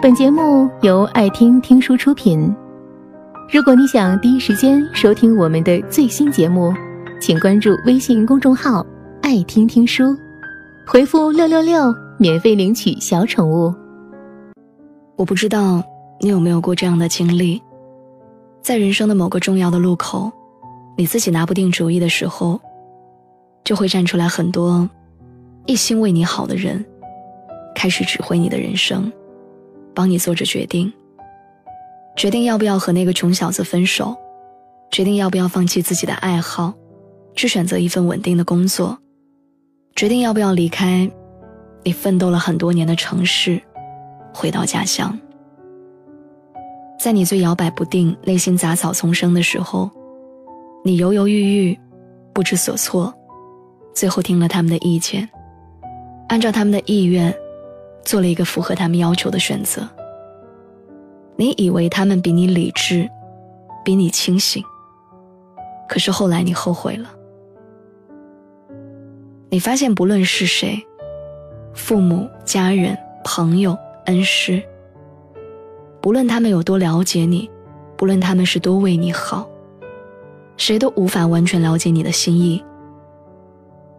本节目由爱听听书出品。如果你想第一时间收听我们的最新节目，请关注微信公众号“爱听听书”，回复“六六六”免费领取小宠物。我不知道你有没有过这样的经历，在人生的某个重要的路口，你自己拿不定主意的时候，就会站出来很多一心为你好的人，开始指挥你的人生。帮你做着决定，决定要不要和那个穷小子分手，决定要不要放弃自己的爱好，去选择一份稳定的工作，决定要不要离开你奋斗了很多年的城市，回到家乡。在你最摇摆不定、内心杂草丛生的时候，你犹犹豫豫，不知所措，最后听了他们的意见，按照他们的意愿。做了一个符合他们要求的选择。你以为他们比你理智，比你清醒，可是后来你后悔了。你发现不论是谁，父母、家人、朋友、恩师，不论他们有多了解你，不论他们是多为你好，谁都无法完全了解你的心意，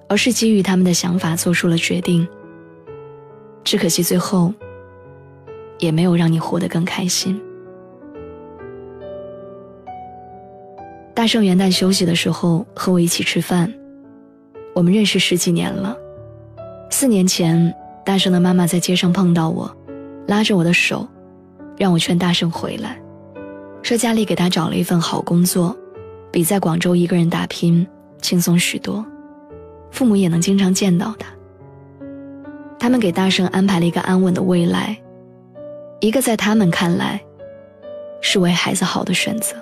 而是基于他们的想法做出了决定。只可惜最后，也没有让你活得更开心。大圣元旦休息的时候和我一起吃饭，我们认识十几年了。四年前，大圣的妈妈在街上碰到我，拉着我的手，让我劝大圣回来，说家里给他找了一份好工作，比在广州一个人打拼轻松许多，父母也能经常见到他。他们给大圣安排了一个安稳的未来，一个在他们看来是为孩子好的选择。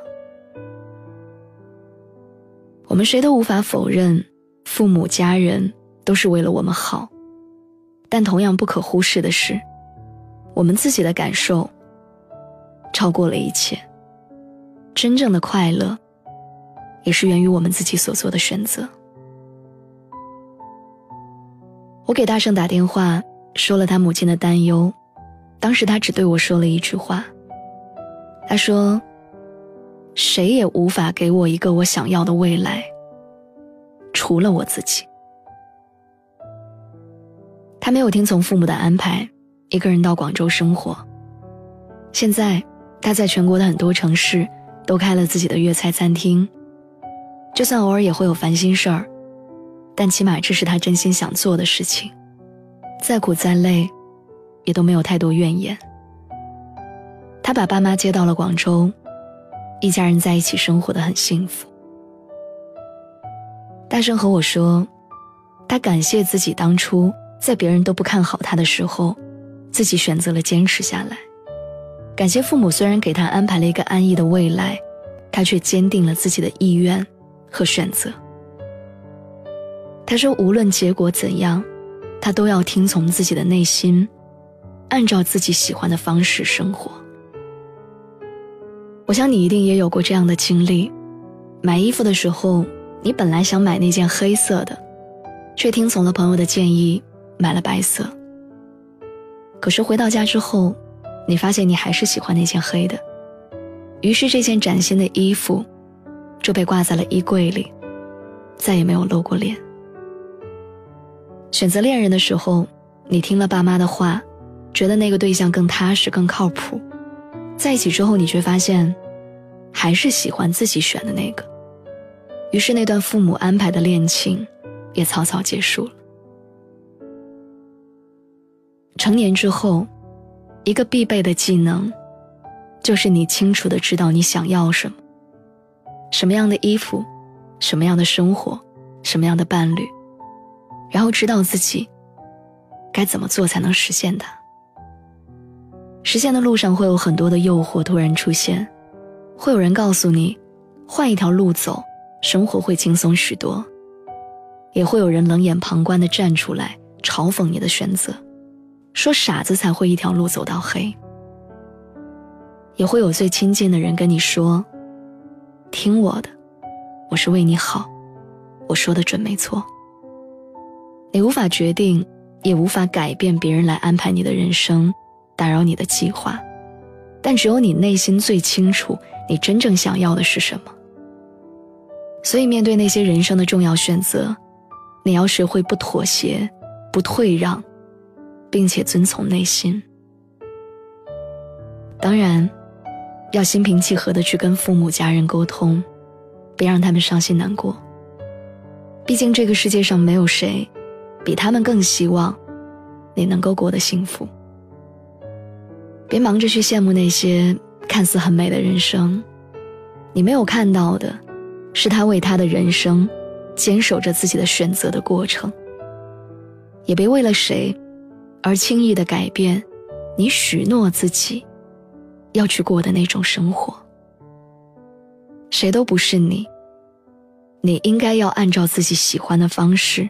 我们谁都无法否认，父母家人都是为了我们好，但同样不可忽视的是，我们自己的感受超过了一切。真正的快乐，也是源于我们自己所做的选择。我给大圣打电话，说了他母亲的担忧。当时他只对我说了一句话：“他说，谁也无法给我一个我想要的未来，除了我自己。”他没有听从父母的安排，一个人到广州生活。现在他在全国的很多城市都开了自己的粤菜餐厅，就算偶尔也会有烦心事儿。但起码这是他真心想做的事情，再苦再累，也都没有太多怨言。他把爸妈接到了广州，一家人在一起生活的很幸福。大声和我说，他感谢自己当初在别人都不看好他的时候，自己选择了坚持下来。感谢父母虽然给他安排了一个安逸的未来，他却坚定了自己的意愿和选择。他说：“无论结果怎样，他都要听从自己的内心，按照自己喜欢的方式生活。”我想你一定也有过这样的经历：买衣服的时候，你本来想买那件黑色的，却听从了朋友的建议买了白色。可是回到家之后，你发现你还是喜欢那件黑的，于是这件崭新的衣服就被挂在了衣柜里，再也没有露过脸。选择恋人的时候，你听了爸妈的话，觉得那个对象更踏实、更靠谱。在一起之后，你却发现，还是喜欢自己选的那个。于是，那段父母安排的恋情，也草草结束了。成年之后，一个必备的技能，就是你清楚的知道你想要什么，什么样的衣服，什么样的生活，什么样的伴侣。然后知道自己该怎么做才能实现它。实现的路上会有很多的诱惑突然出现，会有人告诉你，换一条路走，生活会轻松许多；也会有人冷眼旁观的站出来嘲讽你的选择，说傻子才会一条路走到黑。也会有最亲近的人跟你说，听我的，我是为你好，我说的准没错。你无法决定，也无法改变别人来安排你的人生，打扰你的计划，但只有你内心最清楚你真正想要的是什么。所以，面对那些人生的重要选择，你要学会不妥协、不退让，并且遵从内心。当然，要心平气和的去跟父母、家人沟通，别让他们伤心难过。毕竟，这个世界上没有谁比他们更希望你能够过得幸福。别忙着去羡慕那些看似很美的人生，你没有看到的。是他为他的人生坚守着自己的选择的过程，也别为了谁而轻易的改变你许诺自己要去过的那种生活。谁都不是你，你应该要按照自己喜欢的方式